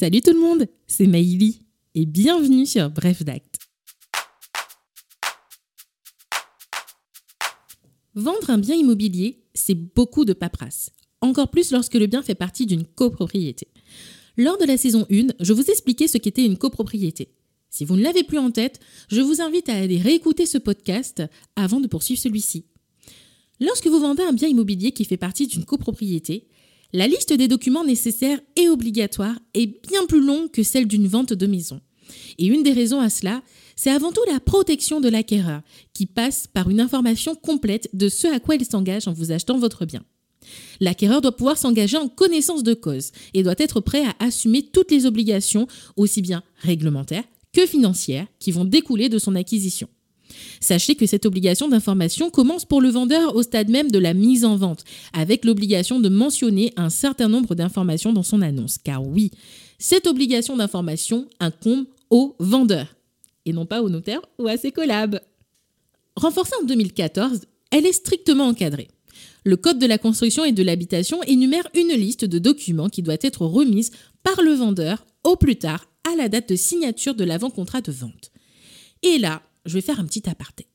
Salut tout le monde, c'est Maïli et bienvenue sur Bref d'Acte. Vendre un bien immobilier, c'est beaucoup de paperasse, encore plus lorsque le bien fait partie d'une copropriété. Lors de la saison 1, je vous expliquais ce qu'était une copropriété. Si vous ne l'avez plus en tête, je vous invite à aller réécouter ce podcast avant de poursuivre celui-ci. Lorsque vous vendez un bien immobilier qui fait partie d'une copropriété, la liste des documents nécessaires et obligatoires est bien plus longue que celle d'une vente de maison. Et une des raisons à cela, c'est avant tout la protection de l'acquéreur, qui passe par une information complète de ce à quoi il s'engage en vous achetant votre bien. L'acquéreur doit pouvoir s'engager en connaissance de cause et doit être prêt à assumer toutes les obligations, aussi bien réglementaires que financières, qui vont découler de son acquisition. Sachez que cette obligation d'information commence pour le vendeur au stade même de la mise en vente, avec l'obligation de mentionner un certain nombre d'informations dans son annonce. Car oui, cette obligation d'information incombe au vendeur, et non pas au notaire ou à ses collabs. Renforcée en 2014, elle est strictement encadrée. Le Code de la construction et de l'habitation énumère une liste de documents qui doit être remise par le vendeur au plus tard à la date de signature de l'avant-contrat de vente. Et là, je vais faire un petit aparté.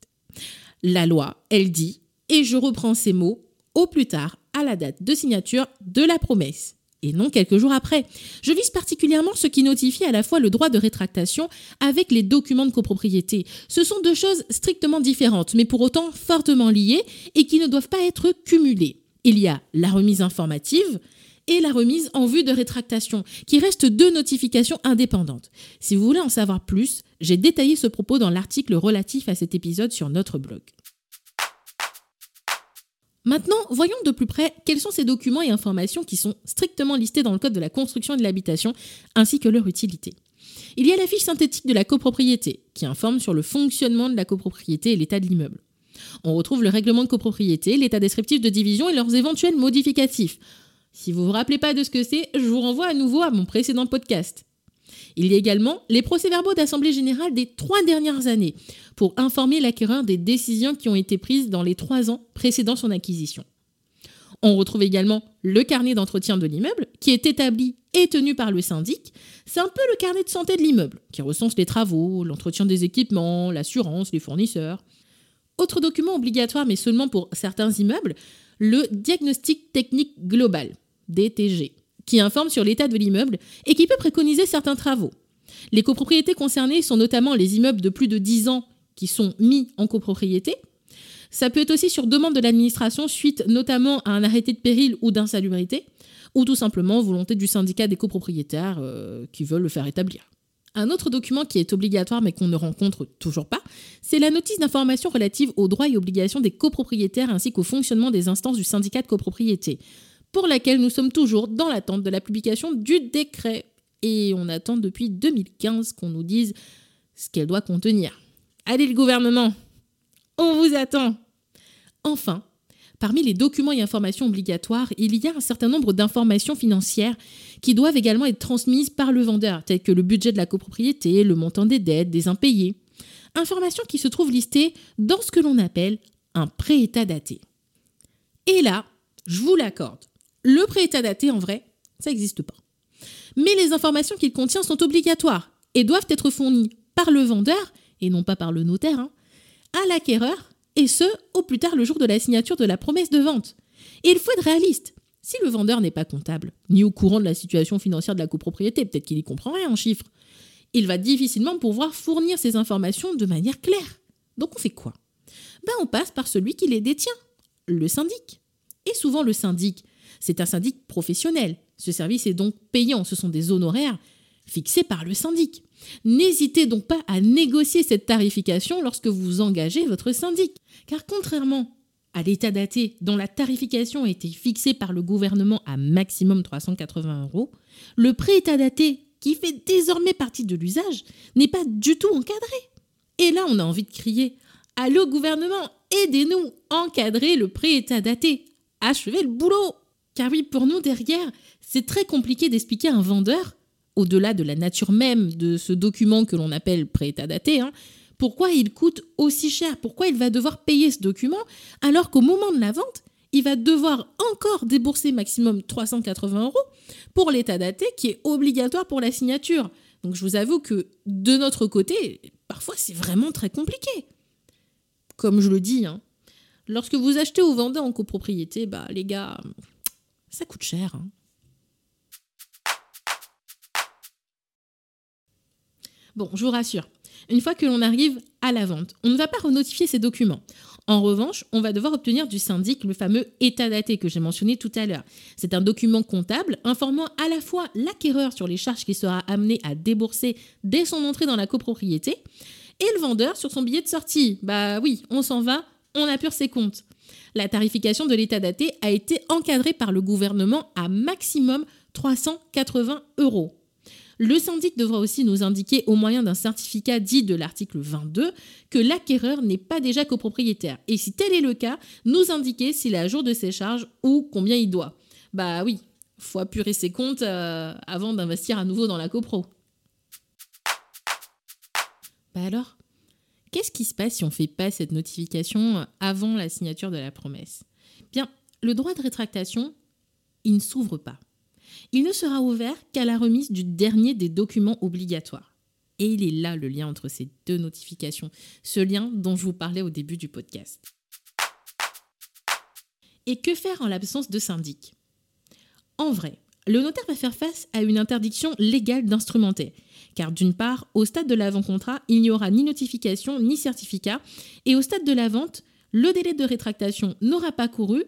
La loi, elle dit, et je reprends ces mots, au plus tard à la date de signature de la promesse, et non quelques jours après. Je vise particulièrement ce qui notifie à la fois le droit de rétractation avec les documents de copropriété. Ce sont deux choses strictement différentes, mais pour autant fortement liées et qui ne doivent pas être cumulées. Il y a la remise informative, et la remise en vue de rétractation, qui restent deux notifications indépendantes. Si vous voulez en savoir plus, j'ai détaillé ce propos dans l'article relatif à cet épisode sur notre blog. Maintenant, voyons de plus près quels sont ces documents et informations qui sont strictement listés dans le Code de la construction et de l'habitation, ainsi que leur utilité. Il y a la fiche synthétique de la copropriété, qui informe sur le fonctionnement de la copropriété et l'état de l'immeuble. On retrouve le règlement de copropriété, l'état descriptif de division et leurs éventuels modificatifs. Si vous ne vous rappelez pas de ce que c'est, je vous renvoie à nouveau à mon précédent podcast. Il y a également les procès-verbaux d'Assemblée générale des trois dernières années pour informer l'acquéreur des décisions qui ont été prises dans les trois ans précédant son acquisition. On retrouve également le carnet d'entretien de l'immeuble qui est établi et tenu par le syndic. C'est un peu le carnet de santé de l'immeuble qui recense les travaux, l'entretien des équipements, l'assurance, les fournisseurs. Autre document obligatoire mais seulement pour certains immeubles, le diagnostic technique global DTG, qui informe sur l'état de l'immeuble et qui peut préconiser certains travaux. Les copropriétés concernées sont notamment les immeubles de plus de 10 ans qui sont mis en copropriété. Ça peut être aussi sur demande de l'administration suite notamment à un arrêté de péril ou d'insalubrité, ou tout simplement volonté du syndicat des copropriétaires euh, qui veulent le faire établir. Un autre document qui est obligatoire mais qu'on ne rencontre toujours pas, c'est la notice d'information relative aux droits et obligations des copropriétaires ainsi qu'au fonctionnement des instances du syndicat de copropriété pour laquelle nous sommes toujours dans l'attente de la publication du décret. Et on attend depuis 2015 qu'on nous dise ce qu'elle doit contenir. Allez le gouvernement, on vous attend. Enfin, parmi les documents et informations obligatoires, il y a un certain nombre d'informations financières qui doivent également être transmises par le vendeur, telles que le budget de la copropriété, le montant des dettes, des impayés. Informations qui se trouvent listées dans ce que l'on appelle un pré-état daté. Et là, je vous l'accorde, le pré-état daté, en vrai, ça n'existe pas. Mais les informations qu'il contient sont obligatoires et doivent être fournies par le vendeur, et non pas par le notaire, hein, à l'acquéreur, et ce, au plus tard le jour de la signature de la promesse de vente. Et il faut être réaliste. Si le vendeur n'est pas comptable, ni au courant de la situation financière de la copropriété, peut-être qu'il y comprend rien en chiffres, il va difficilement pouvoir fournir ces informations de manière claire. Donc on fait quoi? Ben On passe par celui qui les détient, le syndic. Et souvent le syndic, c'est un syndic professionnel. Ce service est donc payant. Ce sont des honoraires fixés par le syndic. N'hésitez donc pas à négocier cette tarification lorsque vous engagez votre syndic. Car contrairement à l'état daté dont la tarification a été fixée par le gouvernement à maximum 380 euros, le pré-état daté, qui fait désormais partie de l'usage, n'est pas du tout encadré. Et là, on a envie de crier Allô gouvernement, aidez-nous, encadrer le pré-état daté, achevez le boulot car oui, pour nous, derrière, c'est très compliqué d'expliquer à un vendeur, au-delà de la nature même de ce document que l'on appelle pré-état daté, hein, pourquoi il coûte aussi cher, pourquoi il va devoir payer ce document, alors qu'au moment de la vente, il va devoir encore débourser maximum 380 euros pour l'état daté qui est obligatoire pour la signature. Donc je vous avoue que de notre côté, parfois c'est vraiment très compliqué. Comme je le dis, hein, lorsque vous achetez ou vendez en copropriété, bah les gars, ça coûte cher. Hein. Bon, je vous rassure, une fois que l'on arrive à la vente, on ne va pas renotifier ces documents. En revanche, on va devoir obtenir du syndic le fameux état daté que j'ai mentionné tout à l'heure. C'est un document comptable informant à la fois l'acquéreur sur les charges qu'il sera amené à débourser dès son entrée dans la copropriété et le vendeur sur son billet de sortie. Bah oui, on s'en va, on apure ses comptes. La tarification de l'état daté a été encadrée par le gouvernement à maximum 380 euros. Le syndic devra aussi nous indiquer au moyen d'un certificat dit de l'article 22 que l'acquéreur n'est pas déjà copropriétaire. Et si tel est le cas, nous indiquer s'il est à jour de ses charges ou combien il doit. Bah oui, faut apurer ses comptes euh, avant d'investir à nouveau dans la copro. Bah alors, qu'est-ce qui se passe si on ne fait pas cette notification avant la signature de la promesse? Bien, le droit de rétractation, il ne s'ouvre pas. Il ne sera ouvert qu'à la remise du dernier des documents obligatoires. Et il est là le lien entre ces deux notifications, ce lien dont je vous parlais au début du podcast. Et que faire en l'absence de syndic? En vrai, le notaire va faire face à une interdiction légale d'instrumenter, car d'une part, au stade de l'avant-contrat, il n'y aura ni notification ni certificat, et au stade de la vente, le délai de rétractation n'aura pas couru,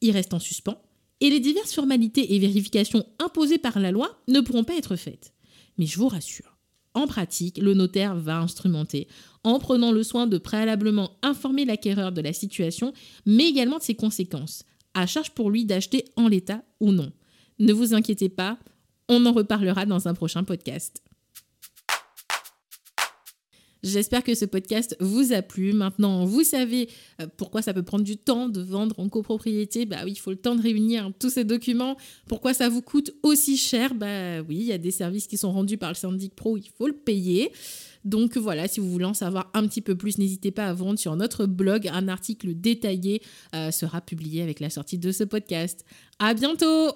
il reste en suspens, et les diverses formalités et vérifications imposées par la loi ne pourront pas être faites. Mais je vous rassure, en pratique, le notaire va instrumenter en prenant le soin de préalablement informer l'acquéreur de la situation, mais également de ses conséquences, à charge pour lui d'acheter en l'état ou non. Ne vous inquiétez pas, on en reparlera dans un prochain podcast. J'espère que ce podcast vous a plu. Maintenant, vous savez euh, pourquoi ça peut prendre du temps de vendre en copropriété. Bah oui, il faut le temps de réunir tous ces documents. Pourquoi ça vous coûte aussi cher? Bah oui, il y a des services qui sont rendus par le syndic pro, il faut le payer. Donc voilà, si vous voulez en savoir un petit peu plus, n'hésitez pas à vendre sur notre blog. Un article détaillé euh, sera publié avec la sortie de ce podcast. À bientôt